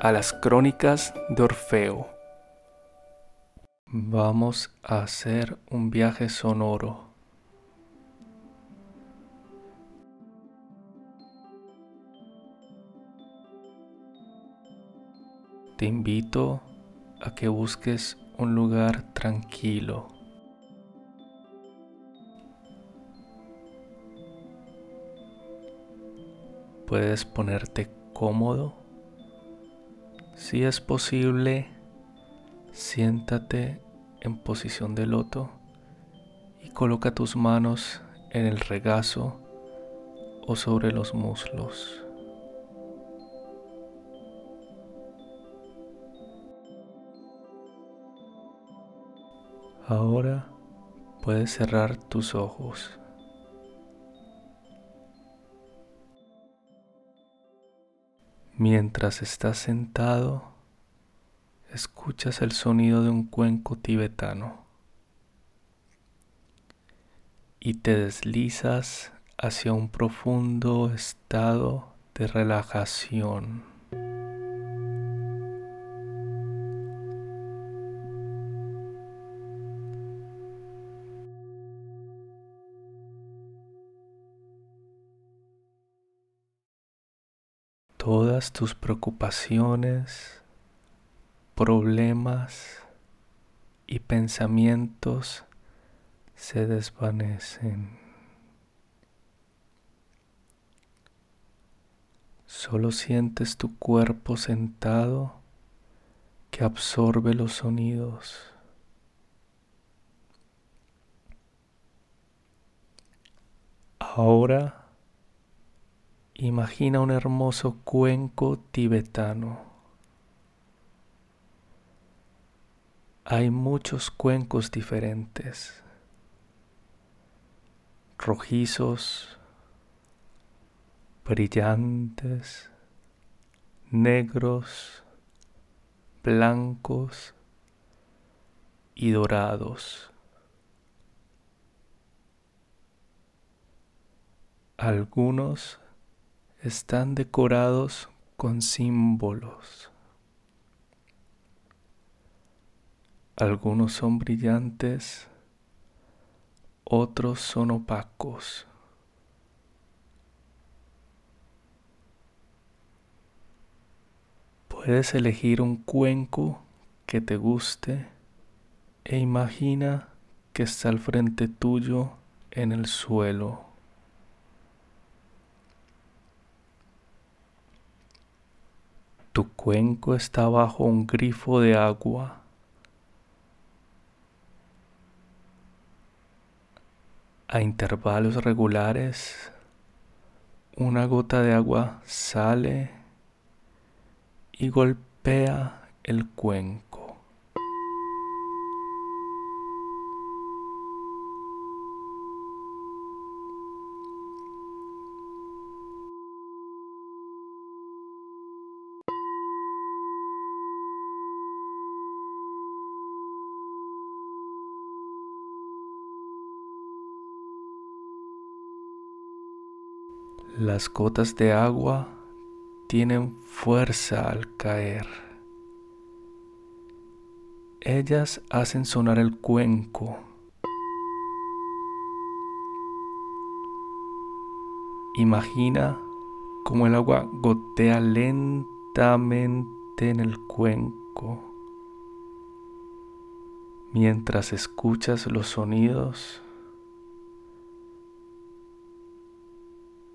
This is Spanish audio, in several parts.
a las crónicas de Orfeo. Vamos a hacer un viaje sonoro. Te invito a que busques un lugar tranquilo. Puedes ponerte cómodo si es posible, siéntate en posición de loto y coloca tus manos en el regazo o sobre los muslos. Ahora puedes cerrar tus ojos. Mientras estás sentado, escuchas el sonido de un cuenco tibetano y te deslizas hacia un profundo estado de relajación. Todas tus preocupaciones, problemas y pensamientos se desvanecen. Solo sientes tu cuerpo sentado que absorbe los sonidos. Ahora Imagina un hermoso cuenco tibetano. Hay muchos cuencos diferentes, rojizos, brillantes, negros, blancos y dorados. Algunos están decorados con símbolos. Algunos son brillantes, otros son opacos. Puedes elegir un cuenco que te guste e imagina que está al frente tuyo en el suelo. Tu cuenco está bajo un grifo de agua. A intervalos regulares, una gota de agua sale y golpea el cuenco. Las gotas de agua tienen fuerza al caer. Ellas hacen sonar el cuenco. Imagina cómo el agua gotea lentamente en el cuenco mientras escuchas los sonidos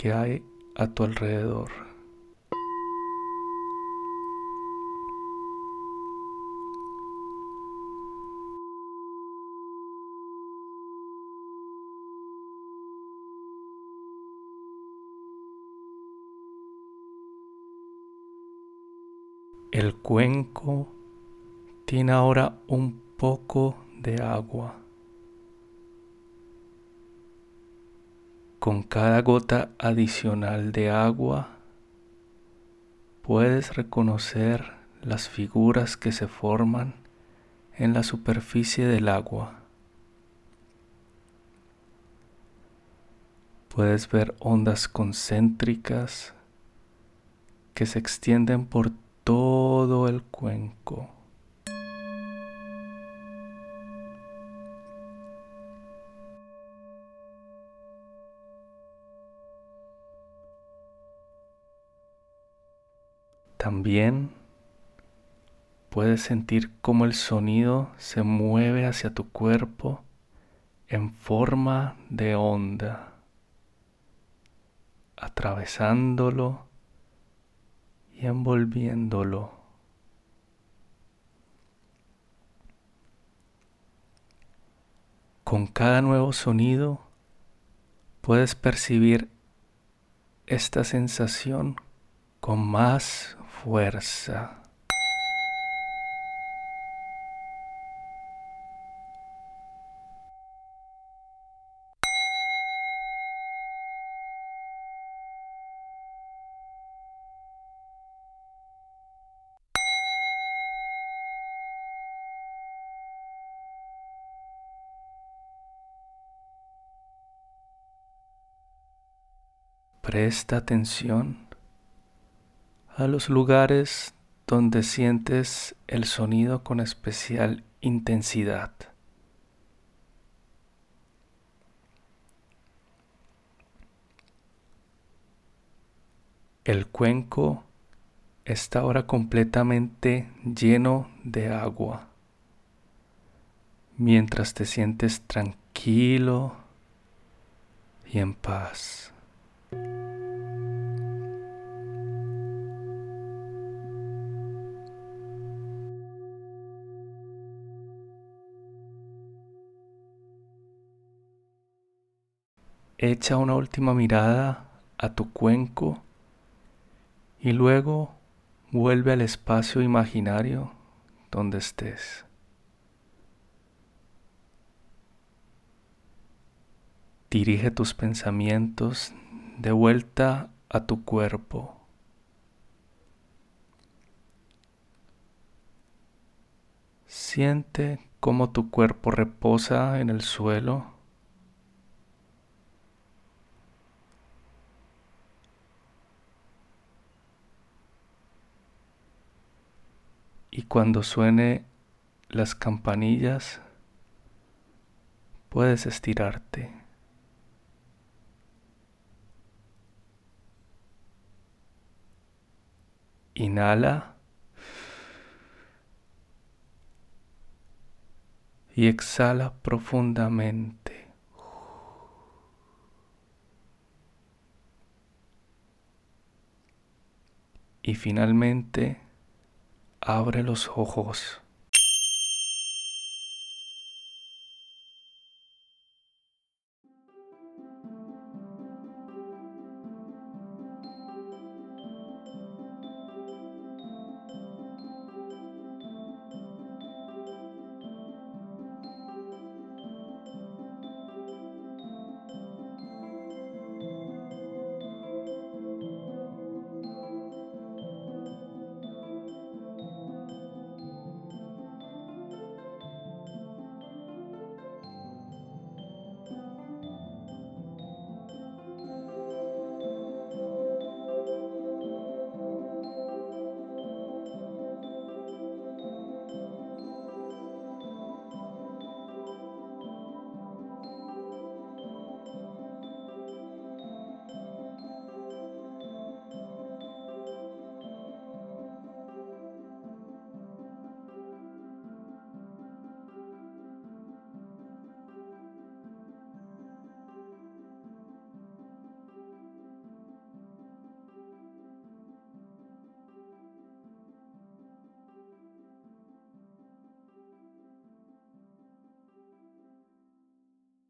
que hay a tu alrededor. El cuenco tiene ahora un poco de agua. Con cada gota adicional de agua puedes reconocer las figuras que se forman en la superficie del agua. Puedes ver ondas concéntricas que se extienden por todo el cuenco. También puedes sentir cómo el sonido se mueve hacia tu cuerpo en forma de onda, atravesándolo y envolviéndolo. Con cada nuevo sonido puedes percibir esta sensación con más fuerza. Presta atención a los lugares donde sientes el sonido con especial intensidad. El cuenco está ahora completamente lleno de agua, mientras te sientes tranquilo y en paz. Echa una última mirada a tu cuenco y luego vuelve al espacio imaginario donde estés. Dirige tus pensamientos de vuelta a tu cuerpo. Siente cómo tu cuerpo reposa en el suelo. Y cuando suene las campanillas, puedes estirarte. Inhala. Y exhala profundamente. Y finalmente abre los ojos.